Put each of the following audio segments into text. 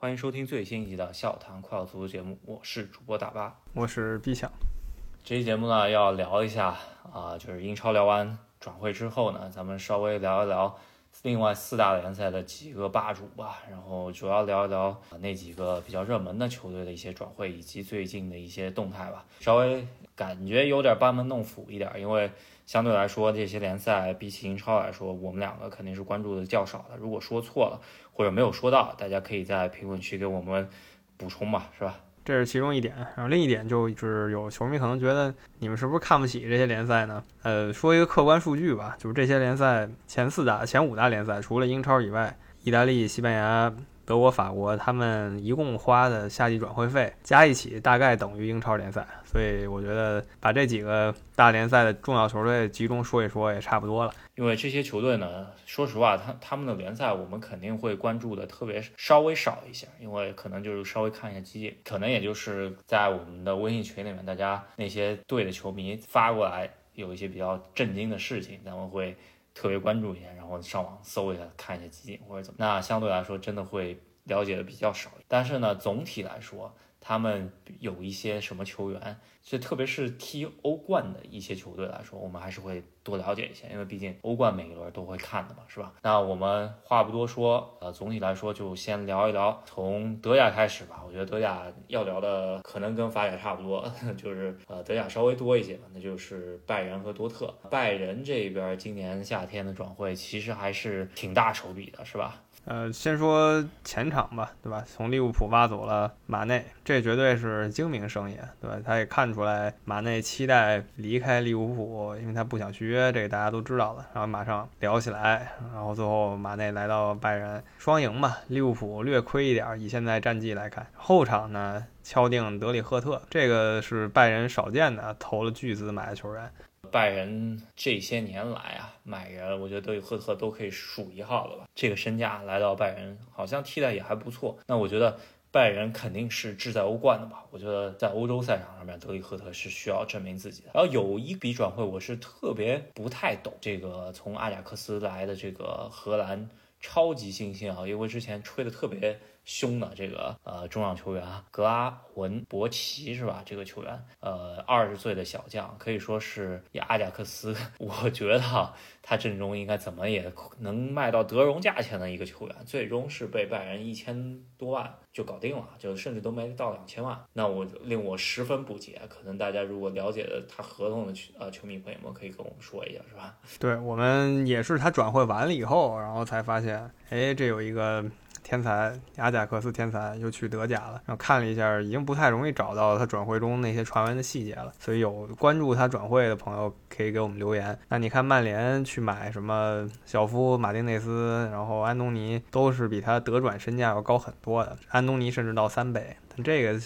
欢迎收听最新一集的《笑谈快乐足球》节目，我是主播大巴，我是毕强。这期节目呢，要聊一下啊，就是英超聊完转会之后呢，咱们稍微聊一聊另外四大联赛的几个霸主吧，然后主要聊一聊那几个比较热门的球队的一些转会以及最近的一些动态吧，稍微感觉有点班门弄斧一点，因为。相对来说，这些联赛比起英超来说，我们两个肯定是关注的较少的。如果说错了或者没有说到，大家可以在评论区给我们补充嘛，是吧？这是其中一点。然后另一点就是有球迷可能觉得你们是不是看不起这些联赛呢？呃，说一个客观数据吧，就是这些联赛前四大、前五大联赛，除了英超以外，意大利、西班牙。德国、法国他们一共花的夏季转会费加一起大概等于英超联赛，所以我觉得把这几个大联赛的重要球队集中说一说也差不多了。因为这些球队呢，说实话，他他们的联赛我们肯定会关注的特别稍微少一些，因为可能就是稍微看一下基金，可能也就是在我们的微信群里面，大家那些队的球迷发过来有一些比较震惊的事情，咱们会。特别关注一下，然后上网搜一下，看一下基金或者怎么，那相对来说真的会了解的比较少。但是呢，总体来说。他们有一些什么球员，就特别是踢欧冠的一些球队来说，我们还是会多了解一些，因为毕竟欧冠每一轮都会看的嘛，是吧？那我们话不多说，呃，总体来说就先聊一聊从德甲开始吧。我觉得德甲要聊的可能跟法甲差不多，就是呃德甲稍微多一些吧，那就是拜仁和多特。拜仁这边今年夏天的转会其实还是挺大手笔的，是吧？呃，先说前场吧，对吧？从利物浦挖走了马内，这绝对是精明生意，对吧？他也看出来马内期待离开利物浦，因为他不想续约，这个大家都知道了。然后马上聊起来，然后最后马内来到拜仁，双赢吧。利物浦略亏一点，以现在战绩来看，后场呢敲定德里赫特，这个是拜仁少见的投了巨资买的球员。拜仁这些年来啊，买人我觉得德里赫特都可以数一号了吧。这个身价来到拜仁，好像替代也还不错。那我觉得拜仁肯定是志在欧冠的吧。我觉得在欧洲赛场上面，德里赫特是需要证明自己的。然后有一笔转会，我是特别不太懂，这个从阿贾克斯来的这个荷兰超级新星啊，因为之前吹的特别。凶的这个呃中场球员啊，格拉文博奇是吧？这个球员呃二十岁的小将，可以说是阿贾克斯，我觉得他阵中应该怎么也能卖到德容价钱的一个球员，最终是被拜仁一千多万就搞定了，就甚至都没到两千万，那我令我十分不解。可能大家如果了解的他合同的球呃球迷朋友们可以跟我们说一下，是吧？对我们也是他转会完了以后，然后才发现，哎，这有一个。天才阿贾克斯天才又去德甲了，然后看了一下，已经不太容易找到他转会中那些传闻的细节了。所以有关注他转会的朋友可以给我们留言。那你看曼联去买什么小夫、马丁内斯，然后安东尼都是比他德转身价要高很多的，安东尼甚至到三倍。但这个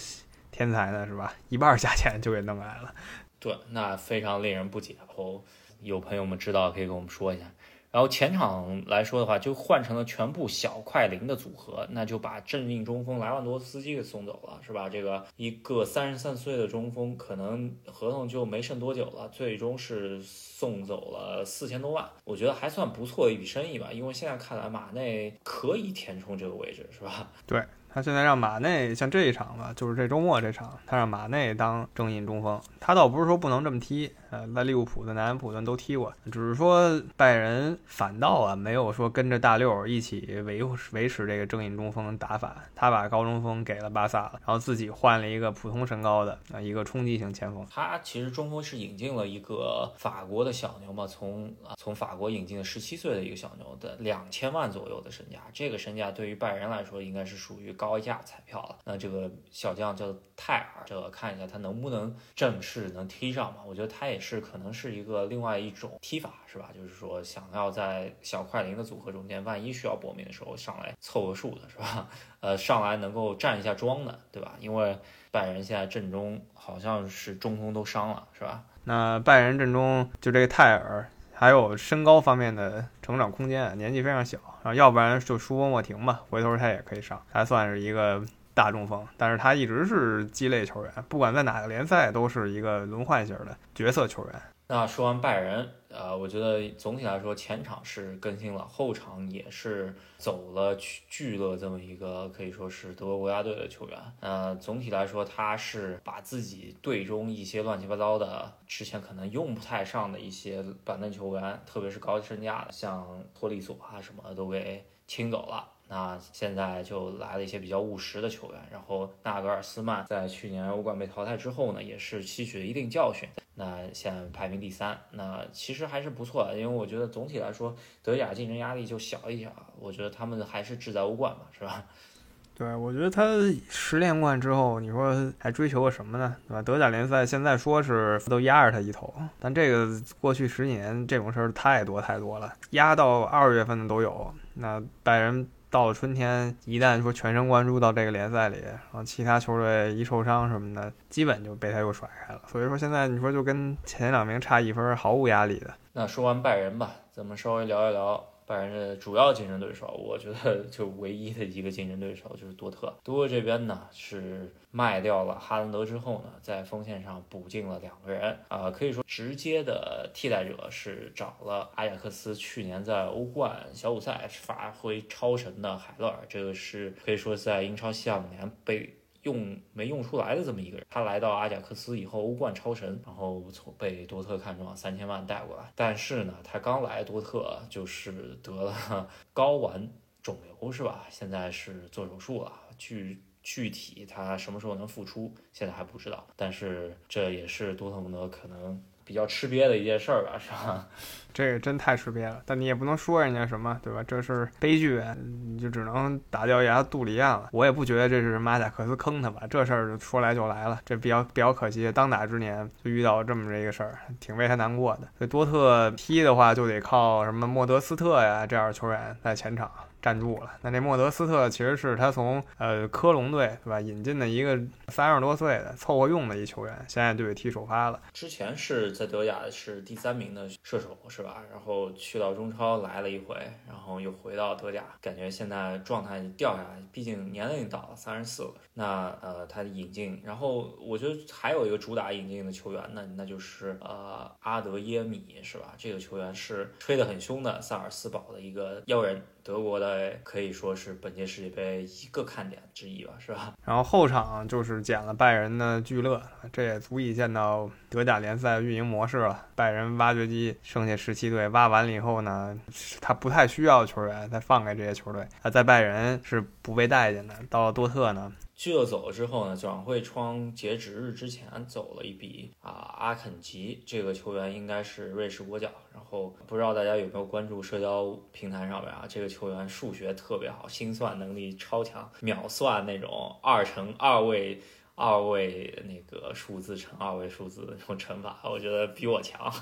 天才呢，是吧？一半价钱就给弄来了。对，那非常令人不解。哦，有朋友们知道可以跟我们说一下。然后前场来说的话，就换成了全部小快灵的组合，那就把正印中锋莱万多斯基给送走了，是吧？这个一个三十三岁的中锋，可能合同就没剩多久了，最终是送走了四千多万，我觉得还算不错的一笔生意吧。因为现在看来，马内可以填充这个位置，是吧？对。他现在让马内像这一场吧，就是这周末这场，他让马内当正印中锋。他倒不是说不能这么踢，呃，在利物浦的南安普顿都踢过，只是说拜仁反倒啊没有说跟着大六一起维维持这个正印中锋打法，他把高中锋给了巴萨了，然后自己换了一个普通身高的啊一个冲击型前锋。他其实中锋是引进了一个法国的小牛嘛，从啊从法国引进了十七岁的一个小牛的两千万左右的身价，这个身价对于拜仁来说应该是属于。高价彩票了，那这个小将叫泰尔，这个看一下他能不能正式能踢上嘛？我觉得他也是可能是一个另外一种踢法，是吧？就是说想要在小快灵的组合中间，万一需要搏命的时候上来凑个数的，是吧？呃，上来能够站一下桩的，对吧？因为拜仁现在阵中好像是中锋都伤了，是吧？那拜仁阵中就这个泰尔。还有身高方面的成长空间，年纪非常小，然后要不然就舒波莫廷吧，回头他也可以上，还算是一个大中锋，但是他一直是鸡肋球员，不管在哪个联赛都是一个轮换型的角色球员。那说完拜仁，呃，我觉得总体来说前场是更新了，后场也是走了聚了这么一个可以说是德国国家队的球员。呃，总体来说他是把自己队中一些乱七八糟的之前可能用不太上的一些板凳球员，特别是高身价的，像托利索啊什么都给清走了。那现在就来了一些比较务实的球员，然后纳格尔斯曼在去年欧冠被淘汰之后呢，也是吸取了一定教训。那现在排名第三，那其实还是不错的，因为我觉得总体来说德甲竞争压力就小一点。我觉得他们还是志在欧冠嘛，是吧？对，我觉得他十连冠之后，你说还追求个什么呢？对吧？德甲联赛现在说是都压着他一头，但这个过去十年这种事儿太多太多了，压到二月份的都有。那拜仁。到了春天，一旦说全神贯注到这个联赛里，然后其他球队一受伤什么的，基本就被他又甩开了。所以说现在你说就跟前两名差一分，毫无压力的。那说完拜仁吧，咱们稍微聊一聊。拜仁的主要竞争对手，我觉得 就唯一的一个竞争对手就是多特。多特这边呢是卖掉了哈兰德之后呢，在锋线上补进了两个人啊，可以说直接的替代者是找了阿贾克斯去年在欧冠小组赛发挥超神的海勒尔，这个是可以说在英超西汉姆联被。用没用出来的这么一个人，他来到阿贾克斯以后，欧冠超神，然后从被多特看中，三千万带过来。但是呢，他刚来多特就是得了睾丸肿瘤，是吧？现在是做手术了，具具体他什么时候能复出，现在还不知道。但是这也是多特蒙德可能。比较吃瘪的一件事儿吧，是吧？这个真太吃瘪了，但你也不能说人家什么，对吧？这是悲剧，你就只能打掉牙肚里咽了。我也不觉得这是马贾克斯坑他吧，这事儿说来就来了，这比较比较可惜。当打之年就遇到这么这个事儿，挺为他难过的。所以多特踢的话，就得靠什么莫德斯特呀这样的球员在前场。站住了。那这莫德斯特其实是他从呃科隆队对吧引进的一个三十多岁的凑合用的一球员，现在就踢首发了。之前是在德甲是第三名的射手是吧？然后去到中超来了一回，然后又回到德甲，感觉现在状态掉下来。毕竟年龄到了三十四了。那呃他的引进，然后我觉得还有一个主打引进的球员呢，那就是呃阿德耶米是吧？这个球员是吹得很凶的萨尔斯堡的一个妖人。德国的可以说是本届世界杯一个看点之一吧，是吧？然后后场就是捡了拜仁的聚乐，这也足以见到德甲联赛运营模式了。拜仁挖掘机剩下十七队挖完了以后呢，他不太需要球员，再放给这些球队。他在拜仁是不被待见的，到了多特呢。聚勒走了之后呢，转会窗截止日之前走了一笔啊，阿肯吉这个球员应该是瑞士国脚，然后不知道大家有没有关注社交平台上面啊，这个球员数学特别好，心算能力超强，秒算那种二乘二位二位那个数字乘二位数字那种乘法，我觉得比我强，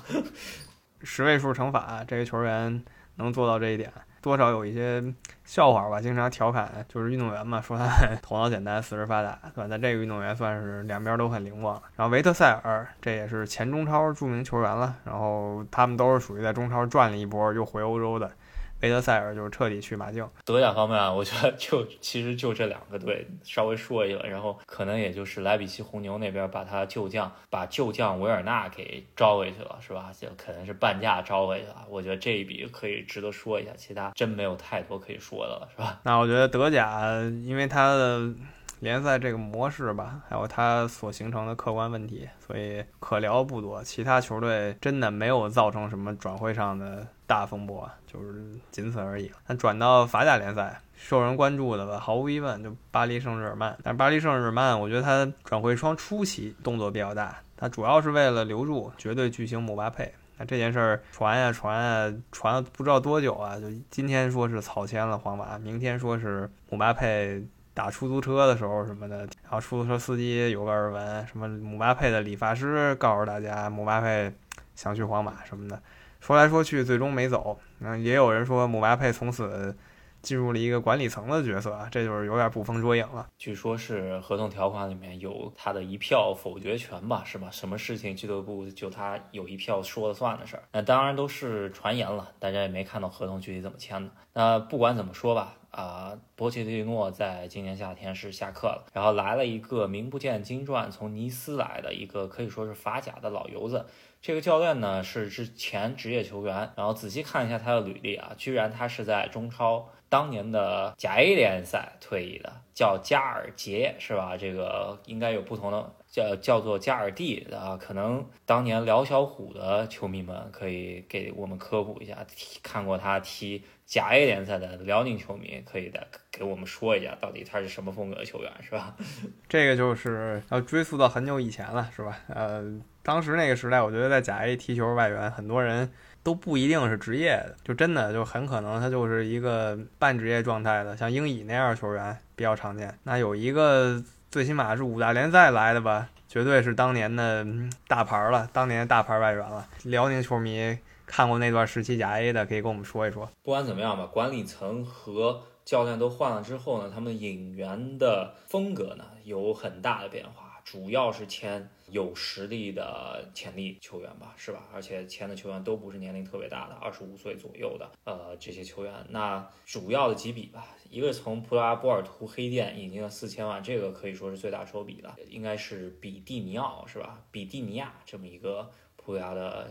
十位数乘法这个球员能做到这一点。多少有一些笑话吧，经常调侃，就是运动员嘛，说他头脑简单，四肢发达，对吧？那这个运动员算是两边都很灵光。然后维特塞尔，这也是前中超著名球员了，然后他们都是属于在中超转了一波又回欧洲的。维德塞尔就是彻底去马竞。德甲方面啊，我觉得就其实就这两个队稍微说一个，然后可能也就是莱比锡红牛那边把他旧将把旧将维尔纳给招回去了，是吧？就可能是半价招回去了。我觉得这一笔可以值得说一下，其他真没有太多可以说的了，是吧？那我觉得德甲因为它的联赛这个模式吧，还有它所形成的客观问题，所以可聊不多。其他球队真的没有造成什么转会上的。大风波就是仅此而已。那转到法甲联赛，受人关注的吧，毫无疑问就巴黎圣日耳曼。但巴黎圣日耳曼，我觉得他转会窗初期动作比较大，他主要是为了留住绝对巨星姆巴佩。那这件事儿传呀传呀传不知道多久啊，就今天说是草签了皇马，明天说是姆巴佩打出租车的时候什么的，然后出租车司机有个耳闻，什么姆巴佩的理发师告诉大家姆巴佩想去皇马什么的。说来说去，最终没走。嗯，也有人说姆巴佩从此进入了一个管理层的角色，这就是有点捕风捉影了。据说是合同条款里面有他的一票否决权吧，是吧？什么事情俱乐部就他有一票说了算的事儿。那当然都是传言了，大家也没看到合同具体怎么签的。那不管怎么说吧。啊，博切蒂诺在今年夏天是下课了，然后来了一个名不见经传，从尼斯来的一个可以说是法甲的老油子。这个教练呢是之前职业球员，然后仔细看一下他的履历啊，居然他是在中超当年的甲 A 联赛退役的，叫加尔杰是吧？这个应该有不同的。叫叫做加尔蒂啊，可能当年辽小虎的球迷们可以给我们科普一下，看过他踢甲 A 联赛的辽宁球迷可以的给我们说一下，到底他是什么风格的球员，是吧？这个就是要追溯到很久以前了，是吧？呃，当时那个时代，我觉得在甲 A 踢球外援，很多人都不一定是职业的，就真的就很可能他就是一个半职业状态的，像英乙那样的球员比较常见。那有一个。最起码是五大联赛来的吧，绝对是当年的大牌了，当年大牌外援了。辽宁球迷看过那段时期甲 A 的，可以跟我们说一说。不管怎么样吧，管理层和教练都换了之后呢，他们引援的风格呢有很大的变化。主要是签有实力的潜力球员吧，是吧？而且签的球员都不是年龄特别大的，二十五岁左右的，呃，这些球员。那主要的几笔吧，一个从葡萄牙波尔图黑店引进了四千万，这个可以说是最大手笔了，应该是比蒂尼奥，是吧？比蒂尼亚这么一个葡萄牙的。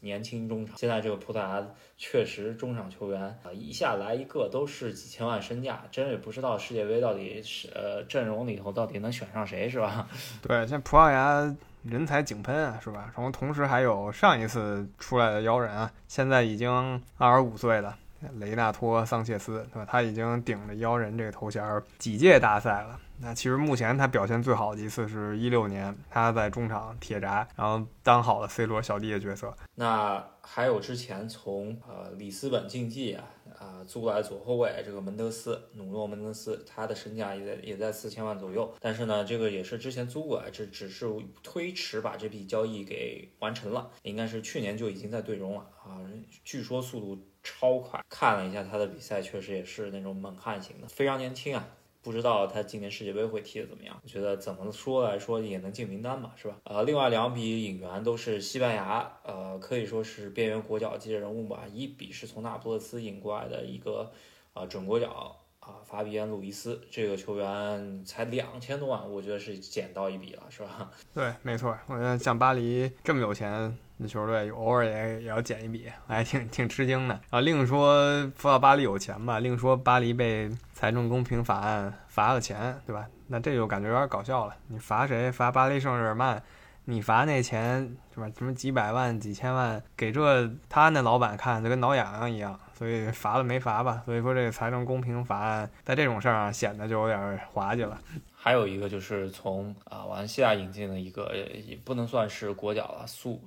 年轻中场，现在这个葡萄牙确实中场球员啊，一下来一个都是几千万身价，真也不知道世界杯到底是呃阵容里头到底能选上谁，是吧？对，现在葡萄牙人才井喷啊，是吧？然后同时还有上一次出来的妖人啊，现在已经二十五岁了。雷纳托·桑切斯，对吧？他已经顶着妖人这个头衔几届大赛了。那其实目前他表现最好的一次是一六年，他在中场铁闸，然后当好了 C 罗小弟的角色。那还有之前从呃里斯本竞技啊啊租过来左后卫这个门德斯，努诺门德斯，他的身价也在也在四千万左右。但是呢，这个也是之前租过来，这只是推迟把这笔交易给完成了，应该是去年就已经在队中了啊。据说速度。超快，看了一下他的比赛，确实也是那种猛汉型的，非常年轻啊。不知道他今年世界杯会踢得怎么样？我觉得怎么说来说也能进名单嘛，是吧？呃，另外两笔引援都是西班牙，呃，可以说是边缘国脚级的人物吧。一笔是从那不勒斯引过来的一个呃准国脚。啊，法比安·路易斯这个球员才两千多万，我觉得是捡到一笔了，是吧？对，没错。我觉得像巴黎这么有钱那球队，偶尔也也要捡一笔，还挺挺吃惊的。啊，另说说到巴黎有钱吧，另说巴黎被财政公平法案罚了钱，对吧？那这就感觉有点搞笑了。你罚谁？罚巴黎圣日耳曼？你罚那钱是吧？什么几百万、几千万，给这他那老板看，就跟挠痒痒一样。所以罚了没罚吧？所以说这个财政公平法案在这种事儿上显得就有点滑稽了。还有一个就是从啊瓦伦西亚引进的一个，也不能算是国脚了，苏。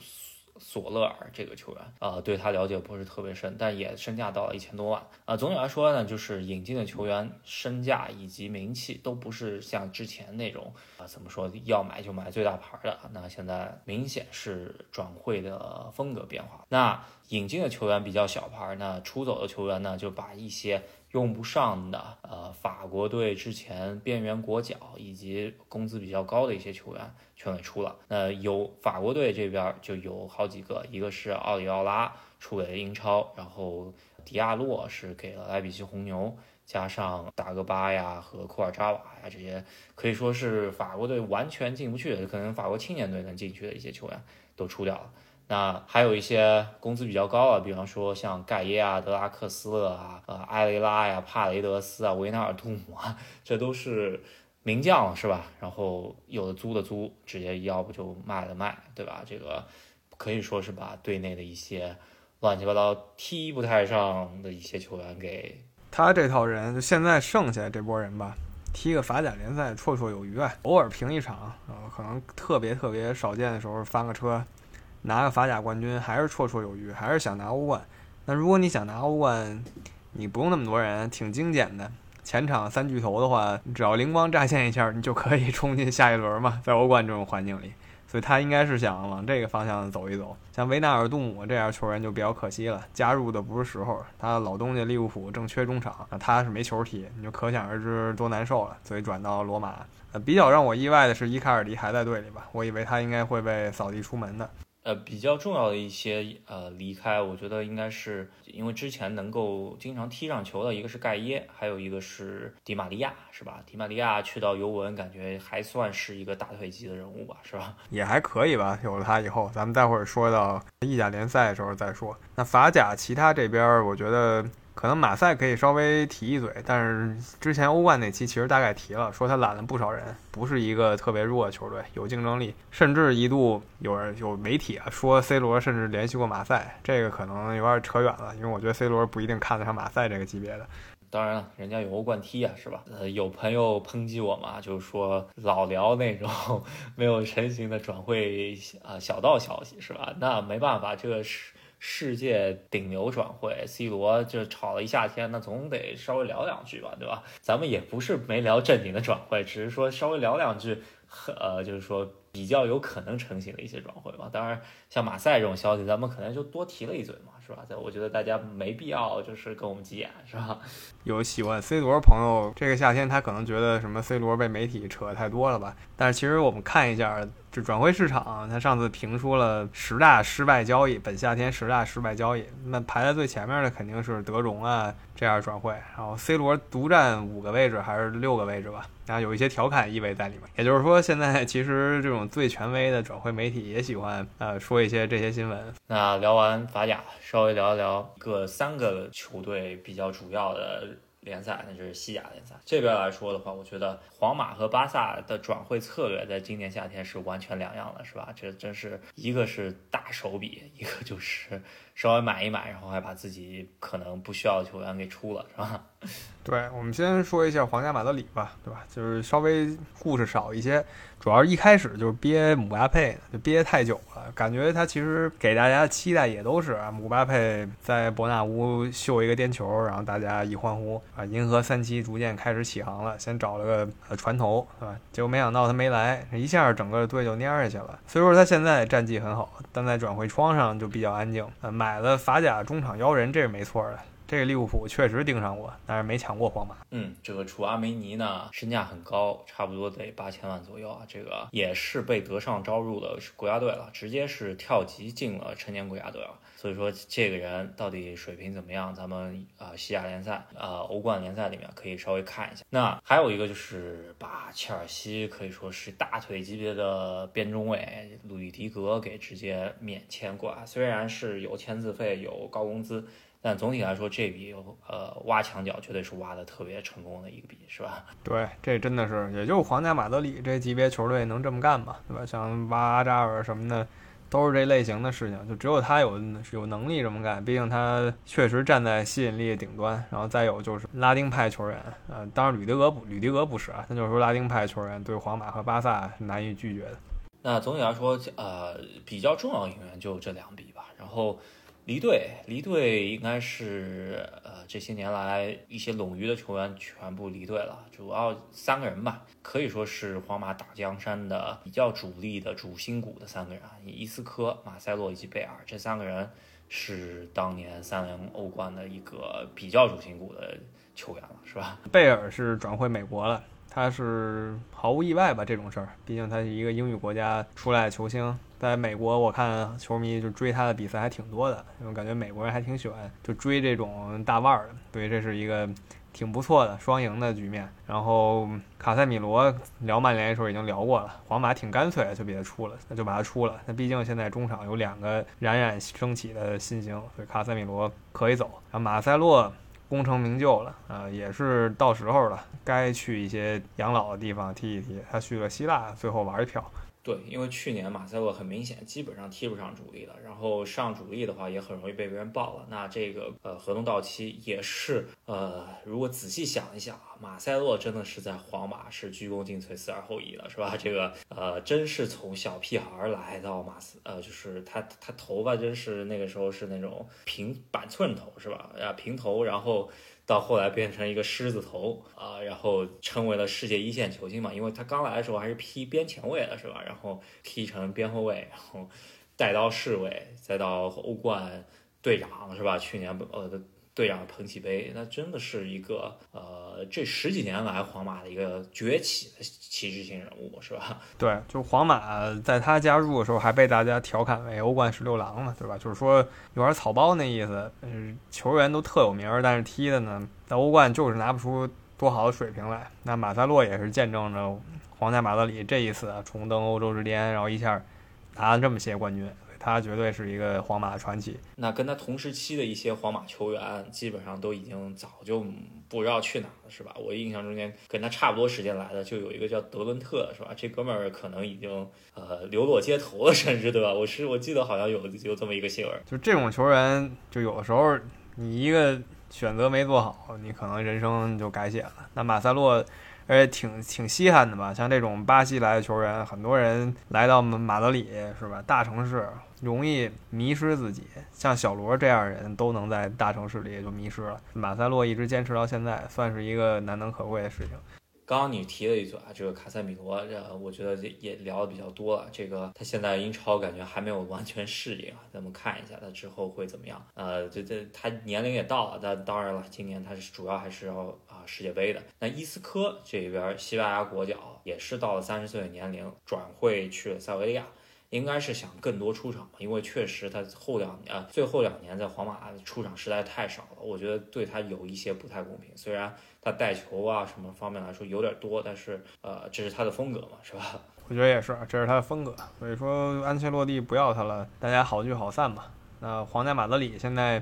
索勒尔这个球员啊，对他了解不是特别深，但也身价到了一千多万啊。总体来说呢，就是引进的球员身价以及名气都不是像之前那种啊，怎么说要买就买最大牌的。那现在明显是转会的风格变化。那引进的球员比较小牌，那出走的球员呢，就把一些。用不上的，呃，法国队之前边缘国脚以及工资比较高的一些球员全给出了。那有法国队这边就有好几个，一个是奥里奥拉出给了英超，然后迪亚洛是给了莱比锡红牛，加上达格巴呀和库尔扎瓦呀这些，可以说是法国队完全进不去，可能法国青年队能进去的一些球员都出掉了。那还有一些工资比较高啊，比方说像盖耶啊、德拉克斯勒啊、呃埃雷拉呀、帕雷德斯啊、维纳尔杜姆啊，这都是名将是吧？然后有的租的租，直接要不就卖的卖，对吧？这个可以说是把队内的一些乱七八糟踢不太上的一些球员给他这套人，就现在剩下这波人吧，踢个法甲联赛绰绰有余啊，偶尔平一场，呃，可能特别特别少见的时候翻个车。拿个法甲冠军还是绰绰有余，还是想拿欧冠。那如果你想拿欧冠，你不用那么多人，挺精简的。前场三巨头的话，只要灵光乍现一下，你就可以 冲进下一轮嘛。在欧冠这种环境里，所以他应该是想往这个方向走一走。像维纳尔杜姆这样球员就比较可惜了，加入的不是时候。他老东家利物浦正缺中场，他是没球踢，你就可想而知多难受了。所以转到罗马。呃，比较让我意外的是伊卡尔迪还在队里吧？我以为他应该会被扫地出门的。呃，比较重要的一些呃离开，我觉得应该是因为之前能够经常踢上球的一个是盖耶，还有一个是迪玛利亚，是吧？迪玛利亚去到尤文，感觉还算是一个大腿级的人物吧，是吧？也还可以吧。有了他以后，咱们待会儿说到意甲联赛的时候再说。那法甲其他这边，我觉得。可能马赛可以稍微提一嘴，但是之前欧冠那期其实大概提了，说他揽了不少人，不是一个特别弱的球队，有竞争力，甚至一度有人有媒体啊说 C 罗甚至联系过马赛，这个可能有点扯远了，因为我觉得 C 罗不一定看得上马赛这个级别的。当然了，人家有欧冠踢啊，是吧？呃，有朋友抨击我嘛，就是说老聊那种 没有成型的转会啊小道消息，是吧？那没办法，这个是。世界顶流转会，C 罗就吵了一夏天，那总得稍微聊两句吧，对吧？咱们也不是没聊正经的转会，只是说稍微聊两句，呃，就是说比较有可能成型的一些转会嘛。当然，像马赛这种消息，咱们可能就多提了一嘴嘛，是吧？在我觉得大家没必要就是跟我们急眼，是吧？有喜欢 C 罗的朋友，这个夏天他可能觉得什么 C 罗被媒体扯太多了吧？但是其实我们看一下。这转会市场，他上次评出了十大失败交易，本夏天十大失败交易，那排在最前面的肯定是德容啊这样转会，然后 C 罗独占五个位置还是六个位置吧，然后有一些调侃意味在里面。也就是说，现在 其实这种最权威的转会媒体也喜欢呃说一些这些新闻。那聊完法甲，稍微聊一聊各三个球队比较主要的。联赛那就是西甲联赛这边来说的话，我觉得皇马和巴萨的转会策略在今年夏天是完全两样的，是吧？这真是一个是大手笔，一个就是稍微买一买，然后还把自己可能不需要的球员给出了，是吧？对，我们先说一下皇家马德里吧，对吧？就是稍微故事少一些，主要一开始就是憋姆巴佩，就憋太久了，感觉他其实给大家的期待也都是啊，姆巴佩在伯纳乌秀一个颠球，然后大家一欢呼啊，银河三期逐渐开始起航了，先找了个呃船头，对吧？结果没想到他没来，一下整个队就蔫下去了。所以说他现在战绩很好，但在转会窗上就比较安静。呃，买了法甲中场妖人，这是没错的。这个利物浦确实盯上过，但是没抢过皇马。嗯，这个楚阿梅尼呢，身价很高，差不多得八千万左右啊。这个也是被德尚招入的国家队了，直接是跳级进了成年国家队了。所以说，这个人到底水平怎么样？咱们啊，西甲联赛啊，欧冠联赛里面可以稍微看一下。那还有一个就是把切尔西可以说是大腿级别的边中卫鲁伊迪格给直接免签过来，虽然是有签字费，有高工资。但总体来说，这笔呃挖墙脚绝对是挖的特别成功的一个笔，是吧？对，这真的是，也就皇家马德里这级别球队能这么干吧，对吧？像挖阿扎尔什么的，都是这类型的事情，就只有他有有能力这么干。毕竟他确实站在吸引力顶端。然后再有就是拉丁派球员，呃，当然吕迪格不，吕迪格不是啊，那就是说拉丁派球员对皇马和巴萨难以拒绝的。那总体来说，呃，比较重要的引援就这两笔吧，然后。离队，离队应该是呃这些年来一些冗余的球员全部离队了，主要三个人吧，可以说是皇马打江山的比较主力的主心骨的三个人啊，伊斯科、马塞洛以及贝尔这三个人是当年三连欧冠的一个比较主心骨的球员了，是吧？贝尔是转会美国了。他是毫无意外吧？这种事儿，毕竟他是一个英语国家出来的球星，在美国我看球迷就追他的比赛还挺多的，因为感觉美国人还挺喜欢就追这种大腕儿的，所以这是一个挺不错的双赢的局面。然后卡塞米罗聊曼联的时候已经聊过了，皇马挺干脆就给他出了，那就把他出了。那毕竟现在中场有两个冉冉升起的新星，所以卡塞米罗可以走。然后马塞洛。功成名就了，呃，也是到时候了，该去一些养老的地方踢一踢。他去了希腊，最后玩一票。对，因为去年马塞洛很明显基本上踢不上主力了，然后上主力的话也很容易被别人爆了。那这个呃合同到期也是呃，如果仔细想一想啊，马塞洛真的是在皇马是鞠躬尽瘁，死而后已了，是吧？这个呃真是从小屁孩来到马斯，呃就是他他头发真是那个时候是那种平板寸头，是吧？啊平头，然后。到后来变成一个狮子头啊，然后成为了世界一线球星嘛，因为他刚来的时候还是踢边前卫的，是吧？然后踢成边后卫，然后带刀侍卫，再到欧冠队长，是吧？去年呃队长捧起杯，那真的是一个呃这十几年来皇马的一个崛起的旗帜性人物，是吧？对，就皇马在他加入的时候还被大家调侃为欧冠十六郎嘛，对吧？就是说有点草包那意思，嗯，球员都特有名，但是踢的呢，在欧冠就是拿不出多好的水平来。那马塞洛也是见证着皇家马德里这一次重登欧洲之巅，然后一下拿了这么些冠军。他绝对是一个皇马的传奇。那跟他同时期的一些皇马球员，基本上都已经早就不知道去哪了，是吧？我印象中间跟他差不多时间来的，就有一个叫德伦特，是吧？这哥们儿可能已经呃流落街头了，甚至对吧？我是我记得好像有有这么一个新闻。就这种球员，就有的时候你一个选择没做好，你可能人生就改写了。那马塞洛。而且挺挺稀罕的吧，像这种巴西来的球员，很多人来到马德里是吧？大城市容易迷失自己，像小罗这样人都能在大城市里就迷失了。马塞洛一直坚持到现在，算是一个难能可贵的事情。刚刚你提了一嘴啊，这个卡塞米罗，这我觉得也聊的比较多了。这个他现在英超感觉还没有完全适应啊，咱们看一下他之后会怎么样。呃，这这他年龄也到了，但当然了，今年他是主要还是要啊世界杯的。那伊斯科这边西班牙国脚也是到了三十岁的年龄，转会去了塞维利亚。应该是想更多出场，因为确实他后两年，最后两年在皇马出场实在太少了，我觉得对他有一些不太公平。虽然他带球啊什么方面来说有点多，但是呃，这是他的风格嘛，是吧？我觉得也是，这是他的风格。所以说安切洛蒂不要他了，大家好聚好散吧。那皇家马德里现在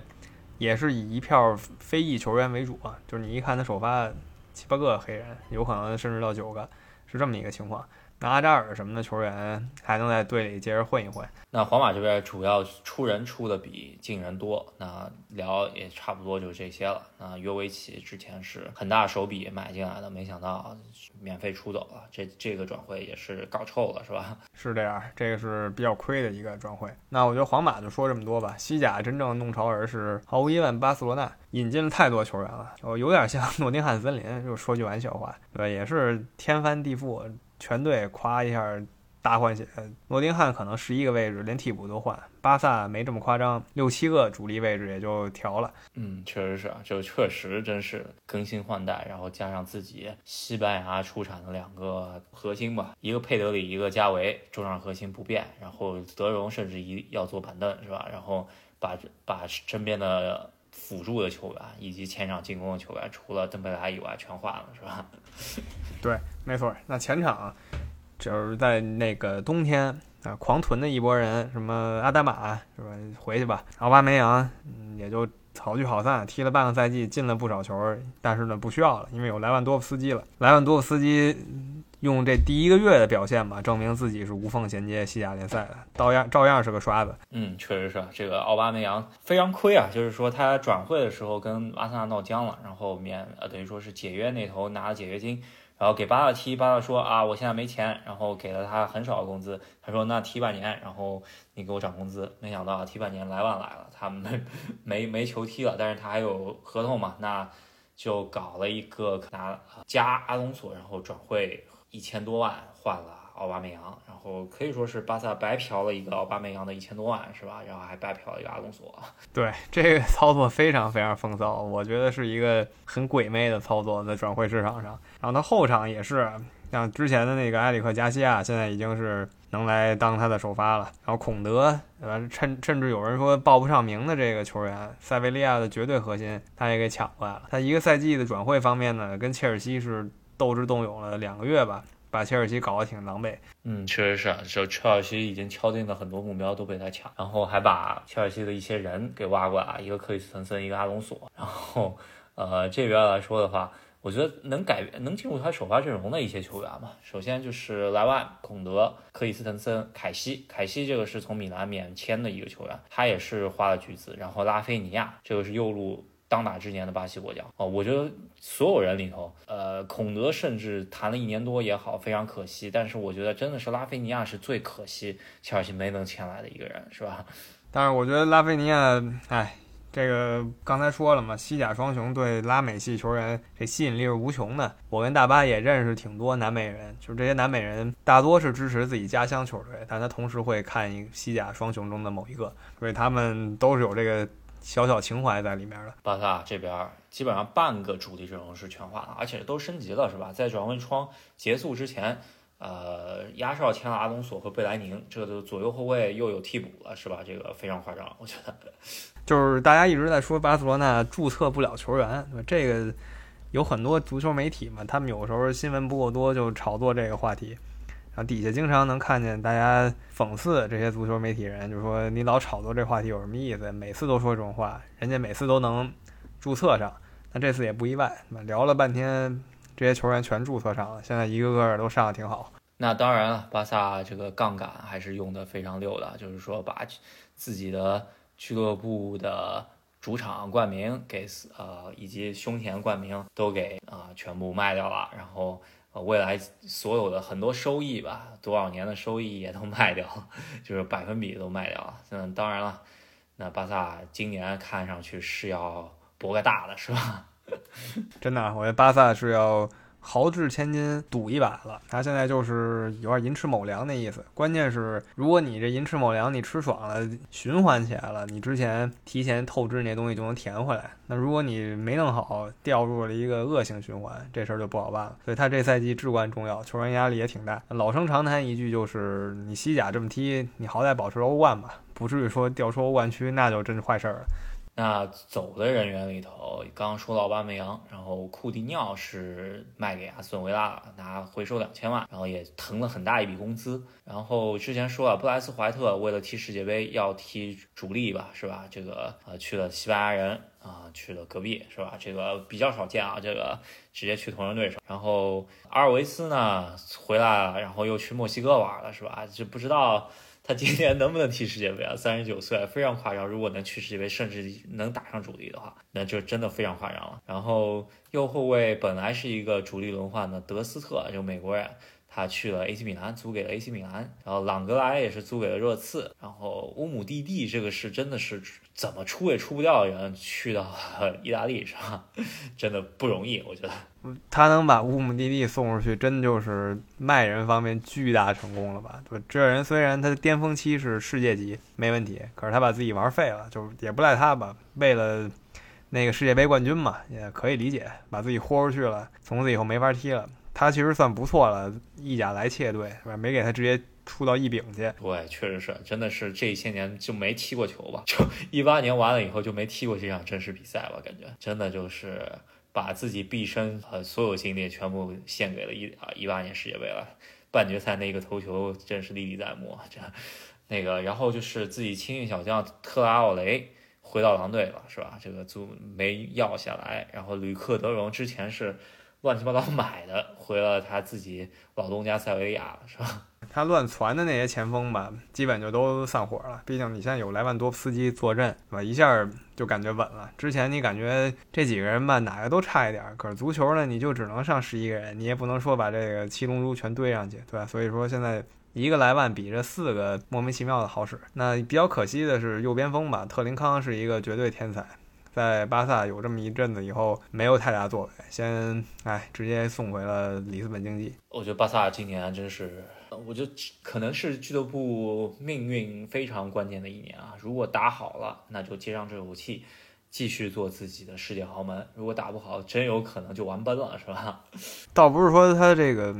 也是以一票非裔球员为主啊，就是你一看他首发七八个黑人，有可能甚至到九个，是这么一个情况。那阿扎尔什么的球员还能在队里接着混一混。那皇马这边主要出人出的比进人多，那聊也差不多就这些了。那约维奇之前是很大手笔买进来的，没想到免费出走了，这这个转会也是搞臭了，是吧？是这样，这个是比较亏的一个转会。那我觉得皇马就说这么多吧。西甲真正弄潮儿是毫无疑问巴塞罗那引进了太多球员了，哦，有点像 诺丁汉森林，就说句玩笑话，对，也是天翻地覆。全队夸一下大换血，诺丁汉可能十一个位置连替补都换，巴萨没这么夸张，六七个主力位置也就调了。嗯，确实是啊，就确实真是更新换代，然后加上自己西班牙出产的两个核心吧，一个佩德里，一个加维，中场核心不变，然后德容甚至一要坐板凳是吧？然后把把身边的辅助的球员以及前场进攻的球员，除了登贝莱以外全换了是吧？对，没错。那前场就是在那个冬天啊，狂囤的一波人，什么阿达玛是吧？回去吧。奥巴梅扬也就好聚好散，踢了半个赛季，进了不少球，但是呢不需要了，因为有莱万多夫斯基了。莱万多夫斯基用这第一个月的表现吧，证明自己是无缝衔接西甲联赛的，照样照样是个刷子。嗯，确实是这个奥巴梅扬非常亏啊，就是说他转会的时候跟阿森纳闹僵了，然后免呃等于说是解约那头拿了解约金。然后给巴萨踢，巴萨说啊，我现在没钱，然后给了他很少的工资。他说那踢半年，然后你给我涨工资。没想到踢半年莱万来了，他们 没没球踢了，但是他还有合同嘛，那就搞了一个拿加阿隆索，然后转会一千多万换了。奥巴梅扬，然后可以说是巴萨白嫖了一个奥巴梅扬的一千多万，是吧？然后还白嫖了一个阿隆索。对，这个操作非常非常风骚，我觉得是一个很鬼魅的操作在转会市场上。然后他后场也是，像之前的那个埃里克加西亚，现在已经是能来当他的首发了。然后孔德，呃，甚甚至有人说报不上名的这个球员，塞维利亚的绝对核心，他也给抢过来了。他一个赛季的转会方面呢，跟切尔西是斗智斗勇了两个月吧。把切尔西搞得挺狼狈，嗯，确实是，就切尔西已经敲定了很多目标都被他抢，然后还把切尔西的一些人给挖过来，一个克里斯滕森，一个阿隆索，然后，呃，这边来说的话，我觉得能改能进入他首发阵容的一些球员嘛，首先就是莱万、孔德、克里斯滕森、凯西，凯西这个是从米兰免签的一个球员，他也是花了巨资，然后拉菲尼亚，这个是右路。当打之年的巴西国脚哦，我觉得所有人里头，呃，孔德甚至谈了一年多也好，非常可惜。但是我觉得真的是拉菲尼亚是最可惜，切尔西没能签来的一个人，是吧？但是我觉得拉菲尼亚，哎，这个刚才说了嘛，西甲双雄对拉美系球员这吸引力是无穷的。我跟大巴也认识挺多南美人，就是这些南美人大多是支持自己家乡球队，但他同时会看一西甲双雄中的某一个，所以他们都是有这个。小小情怀在里面了。巴萨这边基本上半个主力阵容是全换了，而且都升级了，是吧？在转会窗结束之前，呃，压哨签了阿隆索和贝莱宁，这个左右后卫又有替补了，是吧？这个非常夸张，我觉得。就是大家一直在说巴塞罗那注册不了球员，这个有很多足球媒体嘛，他们有时候新闻不够多就炒作这个话题。然后底下经常能看见大家讽刺这些足球媒体人，就说你老炒作这话题有什么意思？每次都说这种话，人家每次都能注册上，那这次也不意外。聊了半天，这些球员全注册上了，现在一个个都上的挺好。那当然了，巴萨这个杠杆还是用的非常溜的，就是说把自己的俱乐部的主场冠名给呃以及胸前冠名都给啊全部卖掉了，然后。呃，未来所有的很多收益吧，多少年的收益也都卖掉，就是百分比都卖掉了。嗯，当然了，那巴萨今年看上去是要博个大的，是吧？真的，我觉得巴萨是要。豪掷千金赌一把了，他现在就是有点寅吃卯粮那意思。关键是，如果你这寅吃卯粮你吃爽了，循环起来了，你之前提前透支那东西就能填回来。那如果你没弄好，掉入了一个恶性循环，这事儿就不好办了。所以他这赛季至关重要，球员压力也挺大。老生常谈一句就是，你西甲这么踢，你好歹保持欧冠吧，不至于说掉出欧冠区，那就真是坏事儿了。那走的人员里头，刚刚说到巴梅扬，然后库蒂尼奥是卖给阿斯顿维拉了，拿回收两千万，然后也腾了很大一笔工资。然后之前说了，布莱斯怀特为了踢世界杯要踢主力吧，是吧？这个呃去了西班牙人啊，去了隔壁，是吧？这个比较少见啊，这个直接去同人对手。然后阿尔维斯呢回来了，然后又去墨西哥玩了，是吧？就不知道。他今年能不能踢世界杯啊？三十九岁，非常夸张。如果能去世界杯，甚至能打上主力的话，那就真的非常夸张了。然后右后卫本来是一个主力轮换的德斯特，就美国人。他去了 AC 米兰，租给了 AC 米兰，然后朗格莱也是租给了热刺，然后乌姆蒂蒂这个是真的是怎么出也出不掉的人，去到意大利是吧？真的不容易，我觉得。他能把乌姆蒂蒂送出去，真就是卖人方面巨大成功了吧？这人虽然他的巅峰期是世界级没问题，可是他把自己玩废了，就也不赖他吧？为了那个世界杯冠军嘛，也可以理解，把自己豁出去了，从此以后没法踢了。他其实算不错了，意甲来切队是吧？没给他直接出到一丙去。对，确实是，真的是这些年就没踢过球吧？就一八年完了以后就没踢过这场正式比赛吧？感觉真的就是把自己毕生呃所有精力全部献给了一啊一八年世界杯了。半决赛那个头球真是历历在目。这那个，然后就是自己青训小将特拉奥雷回到狼队了，是吧？这个租没要下来。然后吕克德容之前是。乱七八糟买的，回了他自己老东家塞维利亚了，是吧？他乱传的那些前锋吧，基本就都散伙了。毕竟你现在有莱万多夫斯基坐镇，是吧？一下就感觉稳了。之前你感觉这几个人吧，哪个都差一点，可是足球呢，你就只能上十一个人，你也不能说把这个七龙珠全堆上去，对吧？所以说现在一个莱万比这四个莫名其妙的好使。那比较可惜的是右边锋吧，特林康是一个绝对天才。在巴萨有这么一阵子以后，没有太大作为，先哎直接送回了里斯本竞技。我觉得巴萨今年真是，我觉得可能是俱乐部命运非常关键的一年啊！如果打好了，那就接上这口气，继续做自己的世界豪门；如果打不好，真有可能就完奔了，是吧？倒不是说他这个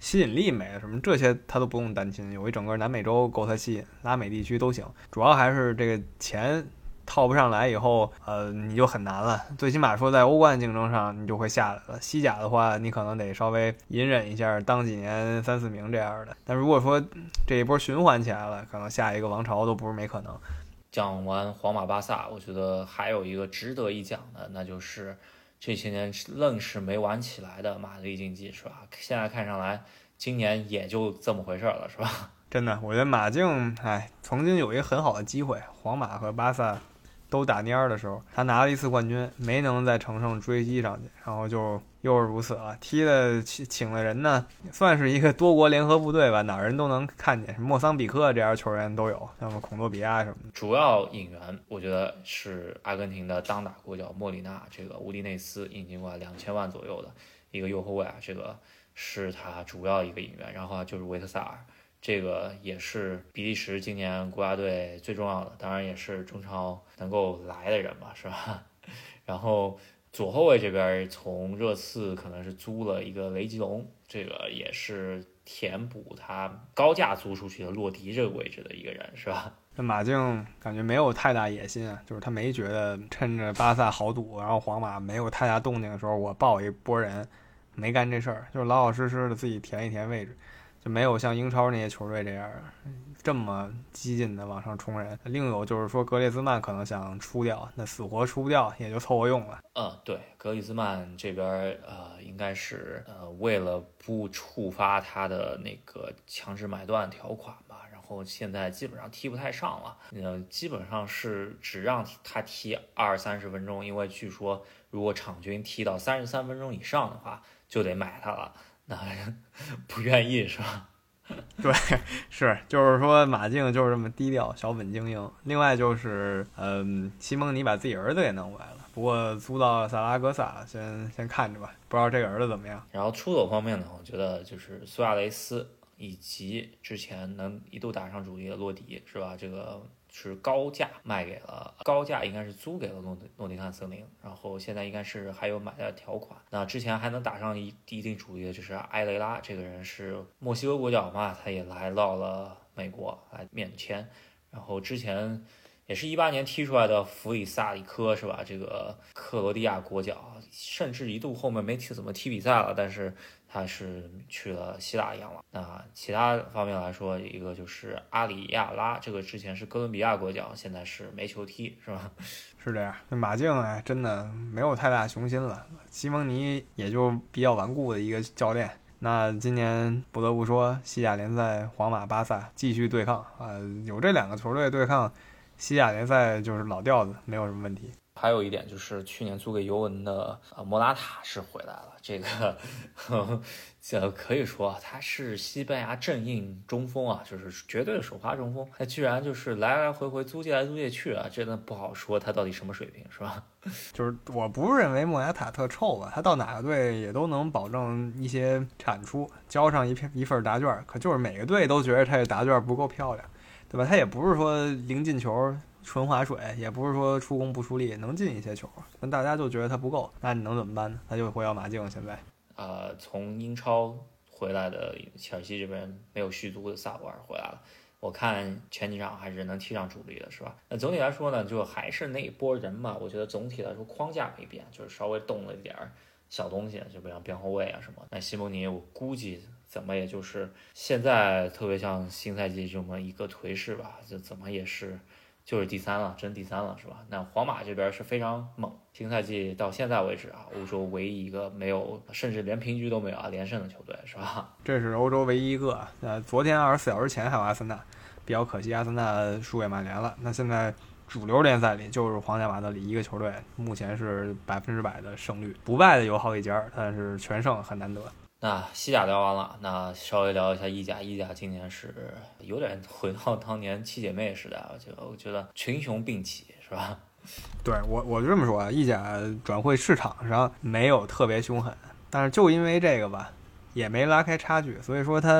吸引力没了什么，这些他都不用担心，有一整个南美洲够他吸引，拉美地区都行，主要还是这个钱。套不上来以后，呃，你就很难了。最起码说在欧冠竞争上，你就会下来了。西甲的话，你可能得稍微隐忍一下，当几年三四名这样的。但如果说这一波循环起来了，可能下一个王朝都不是没可能。讲完皇马、巴萨，我觉得还有一个值得一讲的，那就是这些年愣是没玩起来的马德里竞技，是吧？现在看上来，今年也就这么回事了，是吧？真的，我觉得马竞，哎，曾经有一个很好的机会，皇马和巴萨。都打蔫儿的时候，他拿了一次冠军，没能再乘胜追击上去，然后就又是如此了。踢的请请的人呢，算是一个多国联合部队吧，哪儿人都能看见，莫桑比克这样球员都有，像孔多比亚什么的。主要引援，我觉得是阿根廷的当打国脚莫里纳，这个乌迪内斯引进过来两千万左右的一个右后卫啊，这个是他主要一个引援。然后就是维特萨尔。这个也是比利时今年国家队最重要的，当然也是中超能够来的人吧，是吧？然后左后卫这边从热刺可能是租了一个雷吉隆，这个也是填补他高价租出去的洛迪这个位置的一个人，是吧？这马竞感觉没有太大野心啊，就是他没觉得趁着巴萨豪赌，然后皇马没有太大动静的时候，我抱一波人，没干这事儿，就是老老实实的自己填一填位置，就没有像英超那些球队这样这么激进的往上冲人。另有就是说格列兹曼可能想出掉，那死活出不掉，也就凑合用了。嗯，对，格里兹曼这边呃，应该是呃为了不触发他的那个强制买断条款吧。然后现在基本上踢不太上了，呃，基本上是只让他踢二三十分钟，因为据说如果场均踢到三十三分钟以上的话，就得买他了。那 不愿意是吧？对，是，就是说马竞就是这么低调，小本经营。另外就是，嗯，西蒙尼把自己儿子给弄过来了，不过租到萨拉戈萨，先先看着吧，不知道这个儿子怎么样。然后出走方面呢，我觉得就是苏亚雷斯。以及之前能一度打上主力的洛迪是吧？这个是高价卖给了，高价应该是租给了诺诺丁汉森林，然后现在应该是还有买的条款。那之前还能打上一一定主意的就是埃雷拉，这个人是墨西哥国脚嘛，他也来到了美国来免签。然后之前也是一八年踢出来的弗里萨里科是吧？这个克罗地亚国脚，甚至一度后面没踢怎么踢比赛了，但是。他是去了希腊养老。那其他方面来说，一个就是阿里亚拉，这个之前是哥伦比亚国脚，现在是没球踢，是吧？是这样。那马竞哎，真的没有太大雄心了。西蒙尼也就比较顽固的一个教练。那今年不得不说，西甲联赛皇马、巴萨继续对抗啊，有这两个球队对抗，西甲联赛就是老调子，没有什么问题。还有一点就是，去年租给尤文的呃莫拉塔是回来了。这个，这 可以说他是西班牙正印中锋啊，就是绝对的首发中锋。他居然就是来来回回租借来租借去啊，真的不好说他到底什么水平，是吧？就是我不认为莫拉塔特臭吧，他到哪个队也都能保证一些产出，交上一片一份答卷。可就是每个队都觉得他这答卷不够漂亮，对吧？他也不是说零进球。纯划水也不是说出工不出力能进一些球，但大家就觉得他不够，那你能怎么办呢？他就回到马竞现在。呃，从英超回来的切尔西这边没有续租的萨博尔回来了，我看前几场还是能踢上主力的，是吧？那总体来说呢，就还是那一波人嘛。我觉得总体来说框架没变，就是稍微动了一点儿小东西，就比如边后卫啊什么。那西蒙尼我估计怎么也就是现在特别像新赛季这么一个颓势吧，就怎么也是。就是第三了，真第三了，是吧？那皇马这边是非常猛，新赛季到现在为止啊，欧洲唯一一个没有，甚至连平局都没有啊，连胜的球队，是吧？这是欧洲唯一一个。那，昨天二十四小时前还有阿森纳，比较可惜，阿森纳输给曼联了。那现在主流联赛里就是皇家马德里一个球队，目前是百分之百的胜率，不败的有好几家，但是全胜很难得。那西甲聊完了，那稍微聊一下意甲。意甲今年是有点回到当年七姐妹时代，我觉得我觉得群雄并起，是吧？对我我就这么说啊，意甲转会市场上没有特别凶狠，但是就因为这个吧，也没拉开差距，所以说它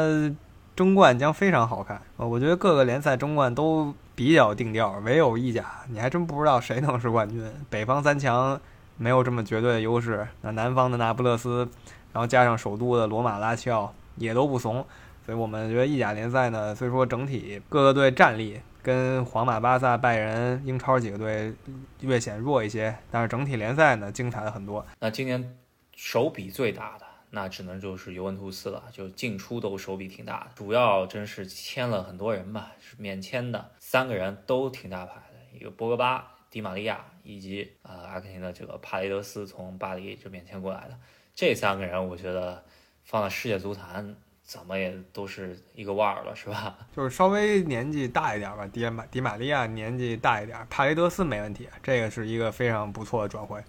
争冠将非常好看。我觉得各个联赛争冠都比较定调，唯有意甲，你还真不知道谁能是冠军。北方三强没有这么绝对的优势，那南方的那不勒斯。然后加上首都的罗马、拉齐奥也都不怂，所以我们觉得意甲联赛呢，虽说整体各个队战力跟皇马、巴萨、拜仁、英超几个队略显弱一些，但是整体联赛呢精彩了很多。那今年手笔最大的，那只能就是尤文图斯了，就进出都手笔挺大的，主要真是签了很多人吧，是免签的三个人都挺大牌的，一个博格巴、迪玛利亚以及呃阿根廷的这个帕雷德斯从巴黎就免签过来的。这三个人，我觉得放在世界足坛，怎么也都是一个腕儿了，是吧？就是稍微年纪大一点吧，迪马迪玛利亚年纪大一点，帕雷德斯没问题，这个是一个非常不错的转会，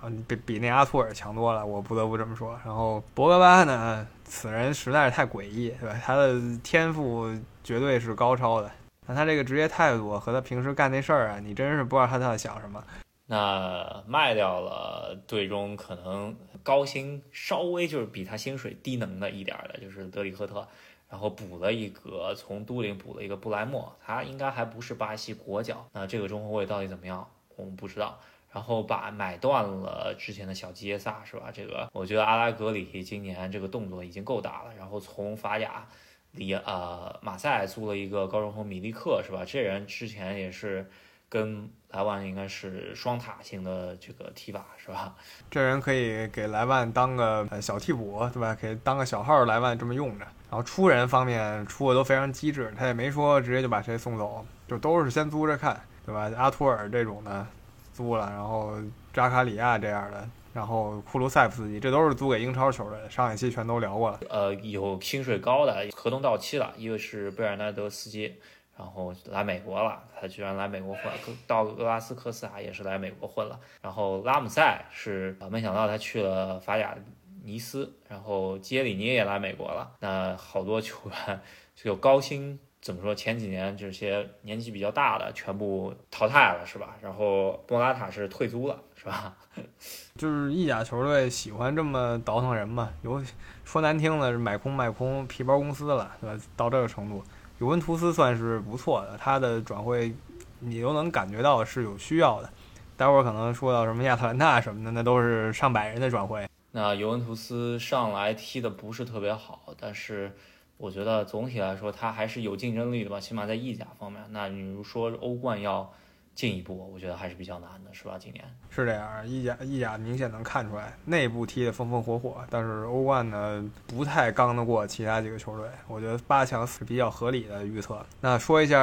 啊，比比那阿托尔强多了，我不得不这么说。然后博格巴呢，此人实在是太诡异，对吧？他的天赋绝对是高超的，那他这个职业态度和他平时干那事儿啊，你真是不知道他在想什么。那卖掉了队中可能高薪稍微就是比他薪水低能的一点的，就是德里赫特。然后补了一个从都灵补了一个布莱默，他应该还不是巴西国脚。那这个中后卫到底怎么样，我们不知道。然后把买断了之前的小基耶萨是吧？这个我觉得阿拉格里今年这个动作已经够大了。然后从法甲里呃马赛租了一个高中锋米利克是吧？这人之前也是跟莱万应该是双塔型的这个踢法是吧？这人可以给莱万当个小替补对吧？可以当个小号莱万这么用着。然后出人方面出的都非常机智，他也没说直接就把谁送走，就都是先租着看对吧？阿图尔这种的。租了，然后扎卡里亚这样的，然后库卢塞夫斯基，这都是租给英超球队。上一期全都聊过了。呃，有薪水高的，合同到期了，一个是贝尔纳德斯基，然后来美国了，他居然来美国混，到俄拉斯科斯塔也是来美国混了。然后拉姆塞是，没想到他去了法甲尼斯，然后杰里尼也来美国了。那好多球员就高薪。怎么说？前几年这些年纪比较大的全部淘汰了，是吧？然后莫拉塔是退租了，是吧？就是意甲球队喜欢这么倒腾人嘛？有说难听的是买空卖空，皮包公司了，对吧？到这个程度，尤文图斯算是不错的，他的转会你都能感觉到是有需要的。待会儿可能说到什么亚特兰大什么的，那都是上百人的转会。那尤文图斯上来踢的不是特别好，但是。我觉得总体来说，他还是有竞争力的吧，起码在意甲方面。那你如说欧冠要进一步，我觉得还是比较难的，是吧？今年是这样，意甲意甲明显能看出来，内部踢得风风火火，但是欧冠呢不太刚得过其他几个球队。我觉得八强是比较合理的预测。那说一下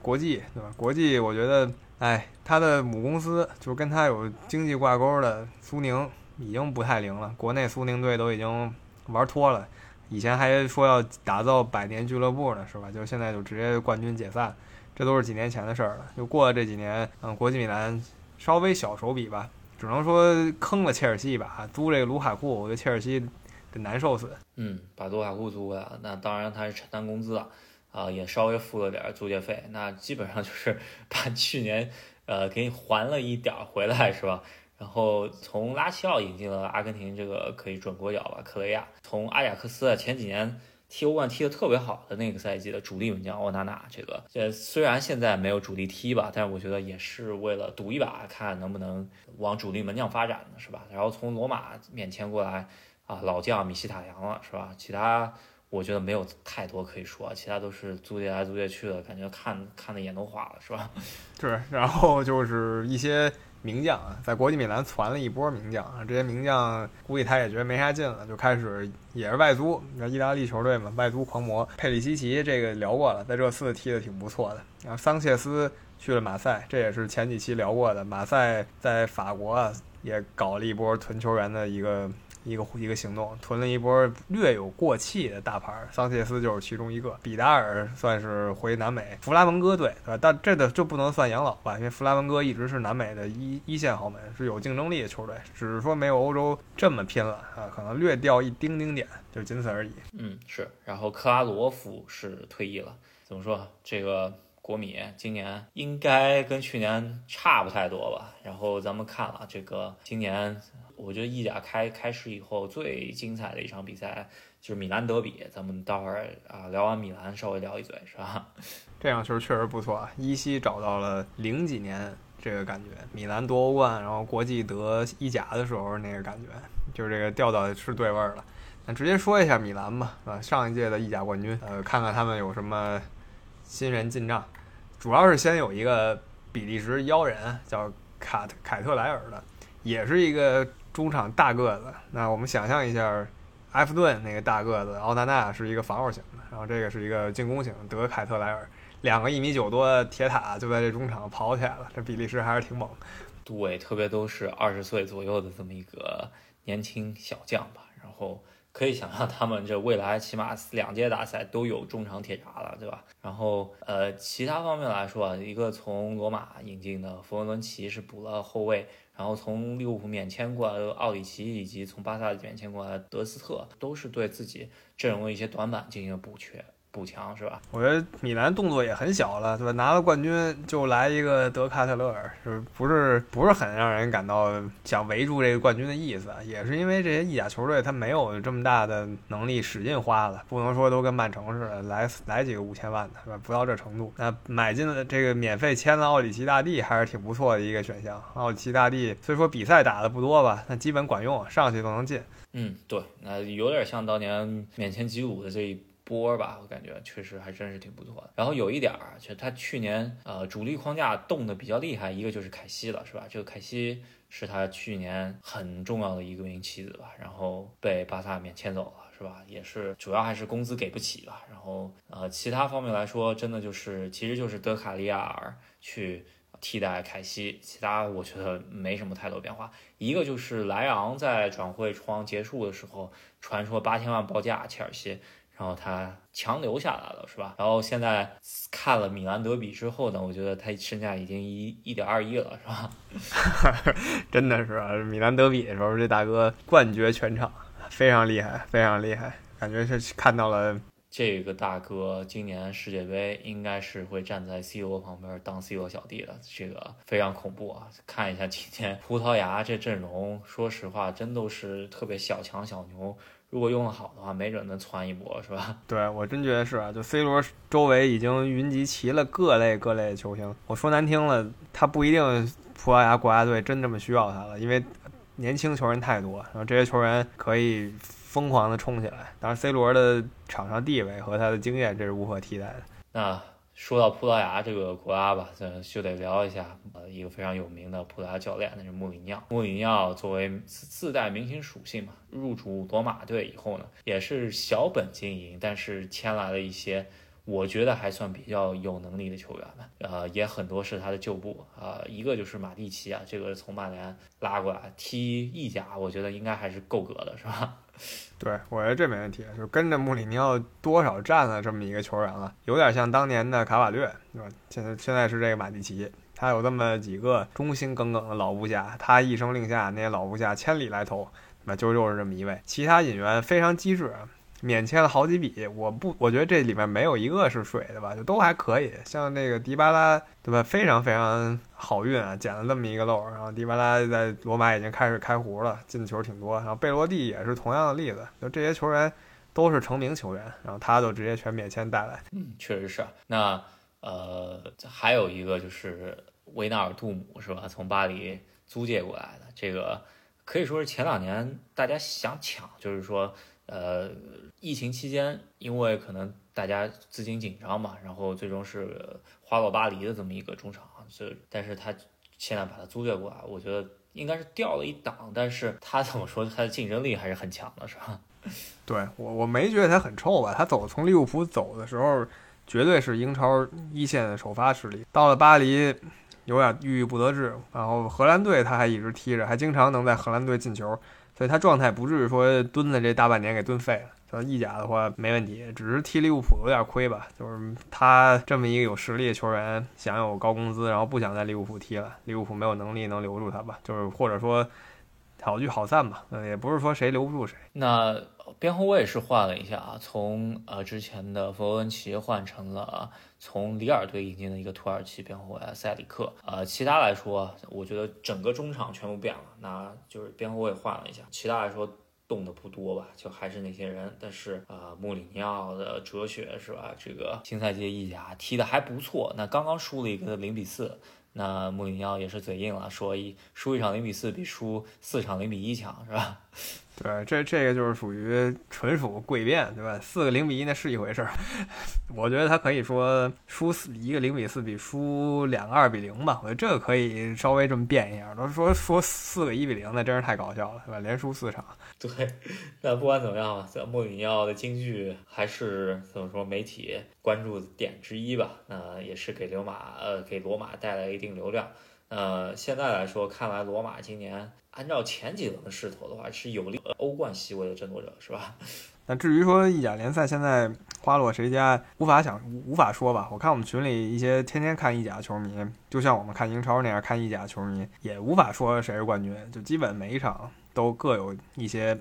国际，对吧？国际我觉得，哎，他的母公司就是跟他有经济挂钩的苏宁已经不太灵了，国内苏宁队都已经玩脱了。以前还说要打造百年俱乐部呢，是吧？就现在就直接冠军解散，这都是几年前的事儿了。就过了这几年，嗯，国际米兰稍微小手笔吧，只能说坑了切尔西一把，租这个卢卡库，我觉得切尔西得难受死。嗯，把卢卡库租过来，那当然他是承担工资了，啊，也稍微付了点租借费，那基本上就是把去年呃给你还了一点儿回来，是吧？然后从拉齐奥引进了阿根廷这个可以准国脚吧，克雷亚。从阿贾克斯前几年踢欧冠踢得特别好的那个赛季的主力门将奥纳纳，这个呃虽然现在没有主力踢吧，但是我觉得也是为了赌一把，看能不能往主力门将发展的是吧？然后从罗马免签过来啊，老将米西塔扬了是吧？其他我觉得没有太多可以说，其他都是租借来租借去的，感觉看看的眼都花了是吧？是，然后就是一些。名将啊，在国际米兰攒了一波名将啊，这些名将估计他也觉得没啥劲了，就开始也是外租。那意大利球队嘛，外租狂魔佩里西奇这个聊过了，在热刺踢的挺不错的。然后桑切斯去了马赛，这也是前几期聊过的。马赛在法国啊也搞了一波囤球员的一个。一个一个行动，囤了一波略有过气的大牌，桑切斯就是其中一个。比达尔算是回南美，弗拉门戈队，对吧？但这个就不能算养老吧，因为弗拉门戈一直是南美的一一线豪门，是有竞争力的球队，只是说没有欧洲这么拼了啊，可能略掉一丁丁点，就仅此而已。嗯，是。然后克拉罗夫是退役了，怎么说？这个国米今年应该跟去年差不太多吧？然后咱们看了这个今年。我觉得意甲开开始以后最精彩的一场比赛就是米兰德比，咱们待会儿啊聊完米兰稍微聊一嘴，是吧？这场球确实不错啊，依稀找到了零几年这个感觉，米兰夺欧冠，然后国际得意甲的时候那个感觉，就是这个调调是对味儿了。那直接说一下米兰吧，啊，上一届的意甲冠军，呃，看看他们有什么新人进账，主要是先有一个比利时妖人叫卡凯特莱尔的，也是一个。中场大个子，那我们想象一下，埃弗顿那个大个子奥纳纳是一个防守型的，然后这个是一个进攻型，德凯特莱尔两个一米九多的铁塔就在这中场跑起来了，这比利时还是挺猛。对，特别都是二十岁左右的这么一个年轻小将吧，然后可以想象他们这未来起码两届大赛都有中场铁闸了，对吧？然后呃，其他方面来说，一个从罗马引进的弗伦伦齐是补了后卫。然后从利物浦免签过来的奥里奇，以及从巴萨免签过来的德斯特，都是对自己阵容的一些短板进行了补缺。补强，是吧？我觉得米兰动作也很小了，对吧？拿了冠军就来一个德卡特勒尔，是不是不是很让人感到想围住这个冠军的意思？也是因为这些意甲球队他没有这么大的能力使劲花了，不能说都跟曼城似的来来几个五千万的，是吧？不到这程度。那买进了这个免费签了奥里奇大帝，还是挺不错的一个选项。奥里奇大帝虽说比赛打的不多吧，但基本管用，上去都能进。嗯，对，那有点像当年免签吉鲁的这一波吧，我感觉确实还真是挺不错的。然后有一点儿，就他去年呃主力框架动的比较厉害，一个就是凯西了，是吧？这个凯西是他去年很重要的一个名棋子吧，然后被巴萨免签走了，是吧？也是主要还是工资给不起吧。然后呃其他方面来说，真的就是其实就是德卡利亚尔去。替代凯西，其他我觉得没什么太多变化。一个就是莱昂在转会窗结束的时候传说八千万报价切尔西，然后他强留下来了，是吧？然后现在看了米兰德比之后呢，我觉得他身价已经一一点二亿了，是吧？真的是啊，米兰德比的时候这大哥冠绝全场，非常厉害，非常厉害，感觉是看到了。这个大哥今年世界杯应该是会站在 C 罗旁边当 C 罗小弟的，这个非常恐怖啊！看一下今天葡萄牙这阵容，说实话，真都是特别小强小牛。如果用的好的话，没准能窜一波，是吧？对我真觉得是啊，就 C 罗周围已经云集齐了各类各类的球星。我说难听了，他不一定葡萄牙国家队真这么需要他了，因为年轻球员太多，然后这些球员可以。疯狂的冲起来，当然 C 罗的场上地位和他的经验这是无可替代的。那说到葡萄牙这个国家吧，咱就得聊一下呃一个非常有名的葡萄牙教练，那是穆里尼奥。穆里尼奥作为自自带明星属性嘛，入主罗马队以后呢，也是小本经营，但是签来了一些。我觉得还算比较有能力的球员们，呃，也很多是他的旧部，呃，一个就是马蒂奇啊，这个从曼联拉过来踢意甲，我觉得应该还是够格的，是吧？对，我觉得这没问题，就跟着穆里尼奥多少站了这么一个球员了，有点像当年的卡瓦略，对吧？现在现在是这个马蒂奇，他有这么几个忠心耿耿的老部下，他一声令下，那些老部下千里来投，那就又是这么一位，其他引援非常机智。免签了好几笔，我不，我觉得这里面没有一个是水的吧，就都还可以。像那个迪巴拉，对吧？非常非常好运啊，捡了这么一个漏。然后迪巴拉在罗马已经开始开胡了，进球挺多。然后贝罗蒂也是同样的例子，就这些球员都是成名球员，然后他就直接全免签带来。嗯，确实是。那呃，还有一个就是维纳尔杜姆是吧？从巴黎租借过来的，这个可以说是前两年大家想抢，就是说。呃，疫情期间，因为可能大家资金紧张嘛，然后最终是花落巴黎的这么一个中场，所以，但是他现在把他租借过来，我觉得应该是掉了一档，但是他怎么说，他的竞争力还是很强的，是吧？对我，我没觉得他很臭吧，他走从利物浦走的时候，绝对是英超一线的首发实力，到了巴黎有点郁郁不得志，然后荷兰队他还一直踢着，还经常能在荷兰队进球。所以他状态不至于说蹲在这大半年给蹲废了。像意甲的话没问题，只是踢利物浦有点亏吧。就是他这么一个有实力的球员，想有高工资，然后不想在利物浦踢了，利物浦没有能力能留住他吧？就是或者说好聚好散吧。嗯，也不是说谁留不住谁。那边后卫是换了一下啊，从呃之前的弗罗恩奇换成了。从里尔队引进的一个土耳其边后卫塞里克，呃，其他来说，我觉得整个中场全部变了，那就是边后卫换了一下，其他来说动的不多吧，就还是那些人。但是啊，穆里尼奥的哲学是吧？这个新赛季意甲踢的还不错，那刚刚输了一个零比四，那穆里尼奥也是嘴硬了，说一输一场零比四比输四场零比一强是吧？对，这这个就是属于纯属诡辩，对吧？四个零比一那是一回事儿，我觉得他可以说输四一个零比四比输两个二比零吧，我觉得这个可以稍微这么变一下。都说说四个一比零，那真是太搞笑了，对吧？连输四场。对，那不管怎么样吧，莫里尼奥的京剧还是怎么说媒体关注点之一吧。那也是给流马呃给罗马带来一定流量。呃，现在来说，看来罗马今年按照前几轮的势头的话，是有利欧冠席位的争夺者，是吧？那至于说意甲联赛现在花落谁家，无法想，无法说吧。我看我们群里一些天天看意甲球迷，就像我们看英超那样看意甲球迷，也无法说谁是冠军，就基本每一场都各有一些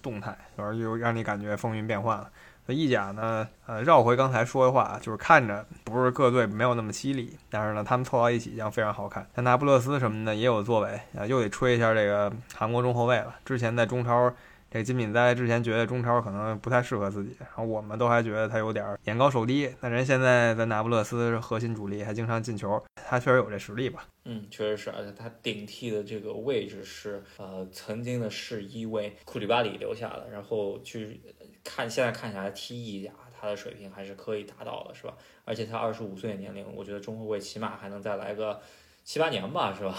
动态，然后又让你感觉风云变幻了。意甲呢，呃，绕回刚才说的话，就是看着不是各队没有那么犀利，但是呢，他们凑到一起将非常好看。像那不勒斯什么的也有作为啊，又得吹一下这个韩国中后卫了。之前在中超，这金敏哉之前觉得中超可能不太适合自己，然后我们都还觉得他有点眼高手低。那人现在在那不勒斯是核心主力，还经常进球，他确实有这实力吧？嗯，确实是，而且他顶替的这个位置是呃曾经的是一位库里巴里留下的，然后去。看现在看起来踢意甲，他的水平还是可以达到的，是吧？而且他二十五岁的年龄，我觉得中后卫起码还能再来个七八年吧，是吧？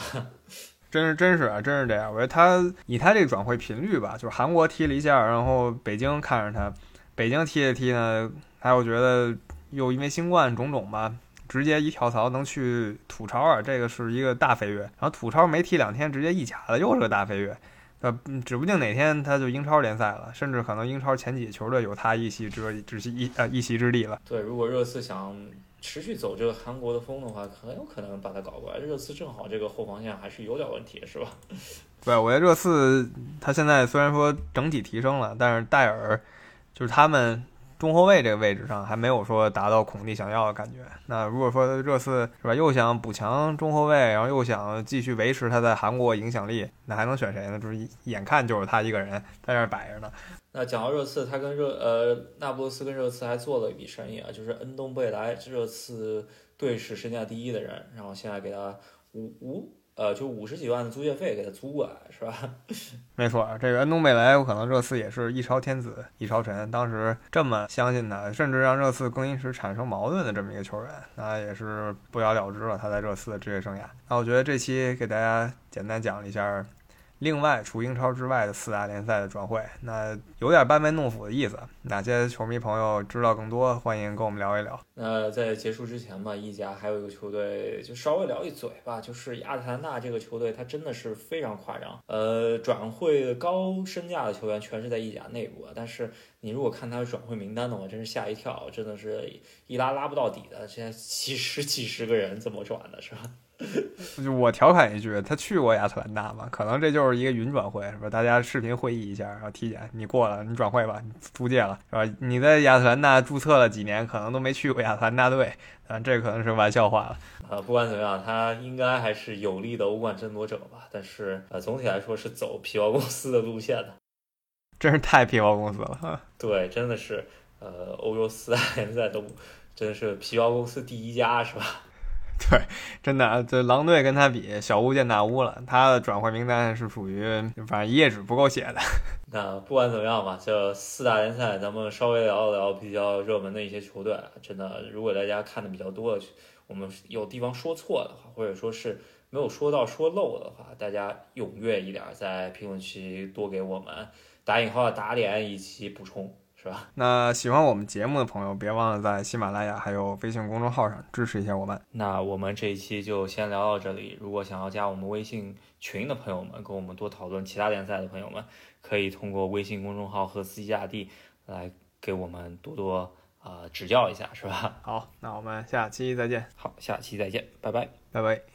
真是真是啊，真是这样。我觉得他以他这个转会频率吧，就是韩国踢了一下，然后北京看着他，北京踢一踢呢，还有觉得又因为新冠种种吧，直接一跳槽能去土超啊，这个是一个大飞跃。然后土超没踢两天，直接意甲了，又是个大飞跃。呃，指不定哪天他就英超联赛了，甚至可能英超前几球队有他一席之之一呃一席之地了。对，如果热刺想持续走这个韩国的风的话，很有可能把他搞过来。热刺正好这个后防线还是有点问题，是吧？对，我觉得热刺他现在虽然说整体提升了，但是戴尔就是他们。中后卫这个位置上还没有说达到孔蒂想要的感觉。那如果说热刺是吧，又想补强中后卫，然后又想继续维持他在韩国影响力，那还能选谁呢？就是眼看就是他一个人在那摆着呢。那讲到热刺，他跟热呃那不勒斯跟热刺还做了一笔生意啊，就是恩东贝莱，热刺队史身价第一的人，然后现在给他五五。呃，就五十几万的租借费给他租过来，是吧？没错，这个安东贝莱我可能热刺也是一朝天子一朝臣，当时这么相信他，甚至让热刺更衣室产生矛盾的这么一个球员，那也是不了了之了他在热刺的职业生涯。那我觉得这期给大家简单讲一下。另外，除英超之外的四大联赛的转会，那有点班门弄斧的意思。哪些球迷朋友知道更多，欢迎跟我们聊一聊。那在结束之前吧，意甲还有一个球队，就稍微聊一嘴吧，就是亚特兰大这个球队，它真的是非常夸张。呃，转会高身价的球员全是在意甲内部，但是你如果看他的转会名单的话，真是吓一跳，真的是一拉拉不到底的，现在几十几十个人怎么转的，是吧？就我调侃一句，他去过亚特兰大嘛？可能这就是一个云转会，是吧？大家视频会议一下，然后体检，你过了，你转会吧，你租借了，是吧？你在亚特兰大注册了几年，可能都没去过亚特兰大队，啊，这可能是玩笑话了。呃，不管怎么样，他应该还是有力的欧冠争夺者吧？但是，呃，总体来说是走皮包公司的路线的，真是太皮包公司了。对，真的是，呃，欧洲四大联赛都真的是皮包公司第一家，是吧？对，真的，这狼队跟他比，小巫见大巫了。他的转会名单是属于，反正一页纸不够写的。那不管怎么样吧，这四大联赛，咱们稍微聊一聊比较热门的一些球队。真的，如果大家看的比较多，我们有地方说错的话，或者说是没有说到说漏的话，大家踊跃一点，在评论区多给我们打引号打脸以及补充。是吧？那喜欢我们节目的朋友，别忘了在喜马拉雅还有微信公众号上支持一下我们。那我们这一期就先聊到这里。如果想要加我们微信群的朋友们，跟我们多讨论其他联赛的朋友们，可以通过微信公众号和司机大帝来给我们多多啊指教一下，是吧？好，那我们下期再见。好，下期再见，拜拜，拜拜。